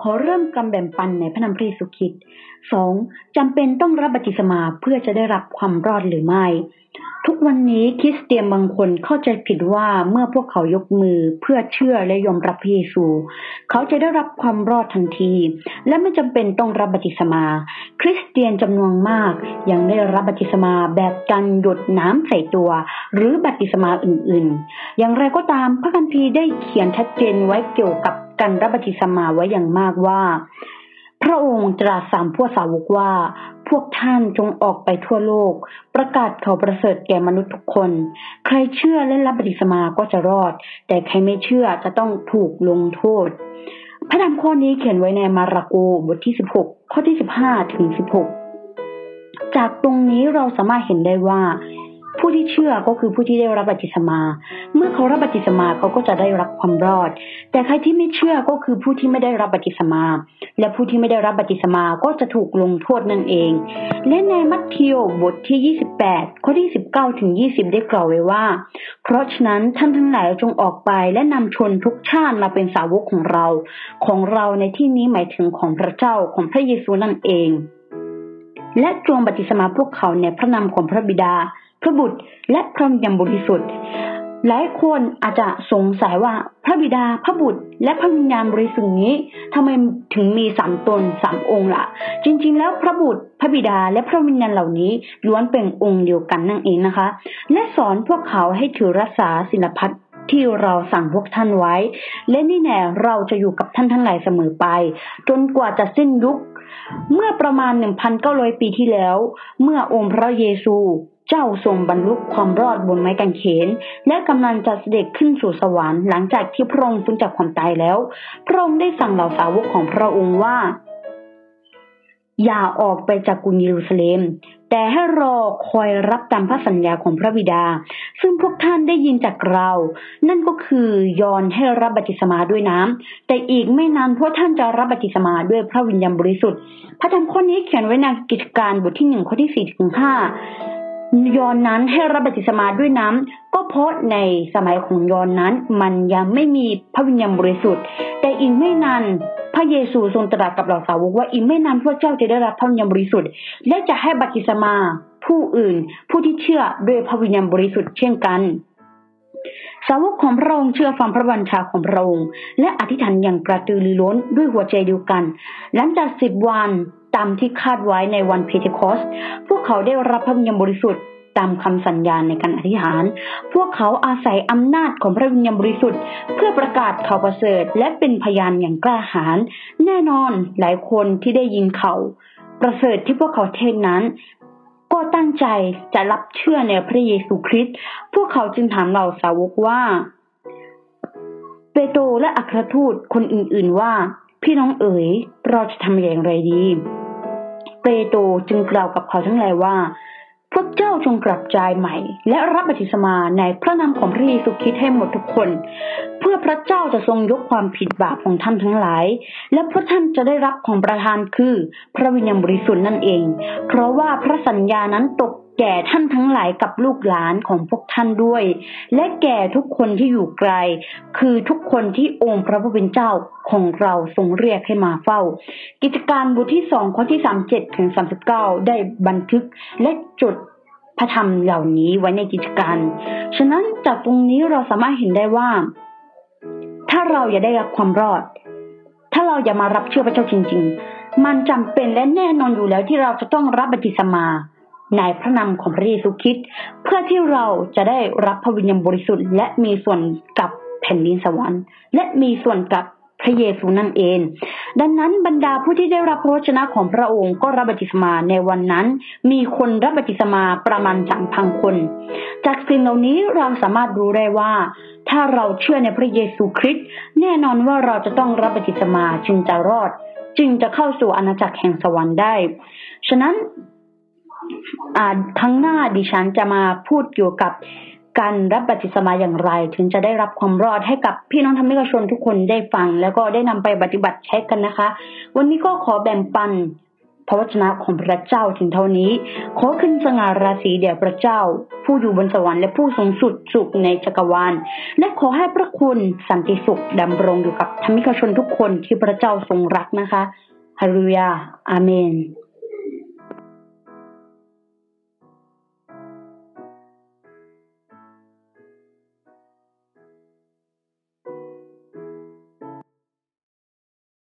ขอเริ่มกำแบ่งปันในพระนามพระเยซูคริสต์สองจำเป็นต้องรับบัติศมาเพื่อจะได้รับความรอดหรือไม่ ทุกวันนี้คริสเตียนบางคนเข้าใจผิดว่าเมื่อพวกเขายกมือเพื่อเชื่อและยอมรับพระเยซู เขาจะได้รับความรอดทันที และไม่จำเป็นต้องรับบัติศมา คริสเตียนจำนวนมากยังได้รับบัติศมาแบบการหยดน้ำใส่ตัว หรือบัติศมาอื่นๆ อย่างไรก็ตามพระคัมภีร์ได้เขียนชัดเจนไว้เกี่ยวกับ การรับบัพติศมาไว้อย่างมากว่า พระองค์ตรัสสามพวกสาวกว่า พวกท่านจงออกไปทั่วโลก ประกาศข่าวประเสริฐแก่มนุษย์ทุกคน ใครเชื่อและรับบัพติศมาก็จะรอด แต่ใครไม่เชื่อจะต้องถูกลงโทษ พระธรรมข้อนี้เขียนไว้ในมาระโกบทที่ 16 ข้อที่ 15 ถึง 16 จากตรงนี้เราสามารถเห็นได้ว่า ผู้ที่เชื่อก็คือผู้ที่ได้รับบัพติศมา เมื่อเขารับบัพติศมาเขาก็จะได้รับความรอด แต่ใครที่ไม่เชื่อก็คือผู้ที่ไม่ได้รับบัพติศมา และผู้ที่ไม่ได้รับบัพติศมาก็จะถูกลงโทษนั่นเอง และในมัทธิวบทที่ 28 ข้อที่ 19 ถึง 20 ได้กล่าวไว้ว่า เพราะฉะนั้นท่านทั้งหลายจงออกไปและนำชนทุกชาติมาเป็นสาวกของเรา ของเราในที่นี้หมายถึงของพระเจ้าของพระเยซูนั่นเอง และจงบัพติศมาพวกเขาในพระนามของพระบิดา พระบุตรและพระวิญญาณบริสุทธิ์หลายคนอาจจะสงสัยว่าพระบิดาพระบุตร และพระวิญญาณบริสุทธิ์นี้ทำไมถึงมีสามตนสามองค์ล่ะ จริง ๆ แล้วพระบุตร พระบิดาและพระวิญญาณเหล่านี้ล้วนเป็นองค์เดียวกันนั่นเองนะคะ และสอนพวกเขาให้ถือรักษาศิลพัฒที่เราสั่งพวกท่านไว้ และนี่แน่เราจะอยู่กับท่านทั้งหลายเสมอไป จนกว่าจะสิ้นยุค เมื่อประมาณ 1,900 ปีที่แล้ว เมื่อองค์พระเยซูเจ้าทรงบรรลุความรอดบนไม้กางเขน และกำลังจะเสด็จขึ้นสู่สวรรค์หลังจากที่พระองค์ฟื้นจากความตายแล้ว พระองค์ได้สั่งเหล่าสาวกของพระองค์ว่า อย่าออกไปจากกรุงเยรูซาเล็ม แต่ให้รอคอยรับตามพระสัญญาของพระบิดา ซึ่งพวกท่านได้ยินจากเรา นั่นก็คือยอนให้รับบัพติศมาด้วยน้ำแต่อีกไม่นานพวกท่านจะรับบัพติศมาด้วยพระวิญญาณบริสุทธิ์ พระธรรมข้อนี้เขียนไว้ในกิจการบทที่หนึ่งข้อที่สี่ถึงห้ายอนนั้นให้รับบัพติศมาด้วยน้ำก็เพราะในสมัยของยอนนั้นมันยังไม่มีพระวิญญาณบริสุทธิ์ แต่อีกไม่นาน ระเยซูทรงตรัสกับเหล่าสาวกว่าอีกไม่นานพวกเจ้าจะได้รับพระวิญญาณบริสุทธิ์ และจะให้บัพติศมาผู้อื่น ผู้ที่เชื่อด้วยพระวิญญาณบริสุทธิ์เช่นกันสาวกของพระองค์เชื่อฟังพระบัญชาของพระองค์ และอธิษฐานอย่างกระตือรือร้นด้วยหัวใจเดียวกัน หลังจากสิบวันตามที่คาดไว้ในวันเพเทคอส พวกเขาได้รับพระวิญญาณบริสุทธิ์ ตามคำสัญญาในการอธิษฐาน พวกเขาอาศัยอำนาจของพระวิญญาณบริสุทธิ์ เพื่อประกาศข่าวประเสริฐ และเป็นพยานอย่างกล้าหาญแน่นอนหลายคนที่ได้ยินเขา ประเสริฐที่พวกเขาเทศนั้น ก็ตั้งใจจะรับเชื่อในพระเยซูคริสต์พวกเขาจึงถามเหล่าสาวกว่าเปโตรและอัครทูตคนอื่น ๆว่า พี่น้องเอ๋ยเราจะทำอย่างไรดีเปโตรจึงกล่าวกับเขาทั้งหลายว่า พระเจ้าจงกลับใจใหม่ และรับบัติสมาในพระนามของพระเยซูคริสต์ให้หมดทุกคน เพื่อพระเจ้าจะทรงยกความผิดบาปของท่านทั้งหลาย และพวกท่านจะได้รับของประทานคือ พระวิญญาณบริสุทธิ์นั่นเอง เพราะว่าพระสัญญานั้นตก แก่ท่านทั้งหลายกับลูกหลานของพวกท่านด้วย และแก่ทุกคนที่อยู่ไกล คือทุกคนที่องค์พระผู้เป็นเจ้าของเราทรงเรียกให้มาเฝ้า กิจการบทที่สองข้อที่สามเจ็ดถึงสามสิบเก้าได้บันทึกและจดพระธรรมเหล่านี้ไว้ในกิจการ ฉะนั้นจากตรงนี้เราสามารถเห็นได้ว่า ถ้าเราอยากได้รับความรอด ถ้าเราอยากมารับเชื่อพระเจ้าจริง ๆ มันจำเป็นและแน่นอนอยู่แล้วที่เราจะต้องรับบัพติศมา ในพระนามของพระเยซูคริสต์เพื่อที่เราจะได้รับพระวิญญาณบริสุทธิ์ และมีส่วนกับแผ่นดินสวรรค์ และมีส่วนกับพระเยซูนั่นเอง ดังนั้นบรรดาผู้ที่ได้รับพระวจนะของพระองค์ก็รับบัพติศมาในวันนั้น มีคนรับบัพติศมาประมาณสามพันคน จากสิ่งเหล่านี้เราสามารถรู้ได้ว่า ถ้าเราเชื่อในพระเยซูคริสต์แน่นอนว่าเราจะต้องรับบัพติศมาจึงจะรอด จึงจะเข้าสู่อาณาจักรแห่งสวรรค์ได้ ฉะนั้น ครั้งหน้าดิฉันจะมาพูดเกี่ยวกับการรับบัพติศมาอย่างไร ถึงจะได้รับความรอดให้กับพี่น้องธรรมิกชนทุกคนได้ฟัง แล้วก็ได้นำไปปฏิบัติใช้กันนะคะ วันนี้ก็ขอแบ่งปันพระวจนะของพระเจ้าถึงเท่านี้ ขอคืนสง่าราศีแด่พระเจ้า ผู้อยู่บนสวรรค์และผู้ทรงสุดสุขในจักรวาล และขอให้พระคุณสันติสุขดำรงอยู่กับธรรมิกชนทุกคนที่พระเจ้าทรงรักนะคะฮาเลลูยาอาเมน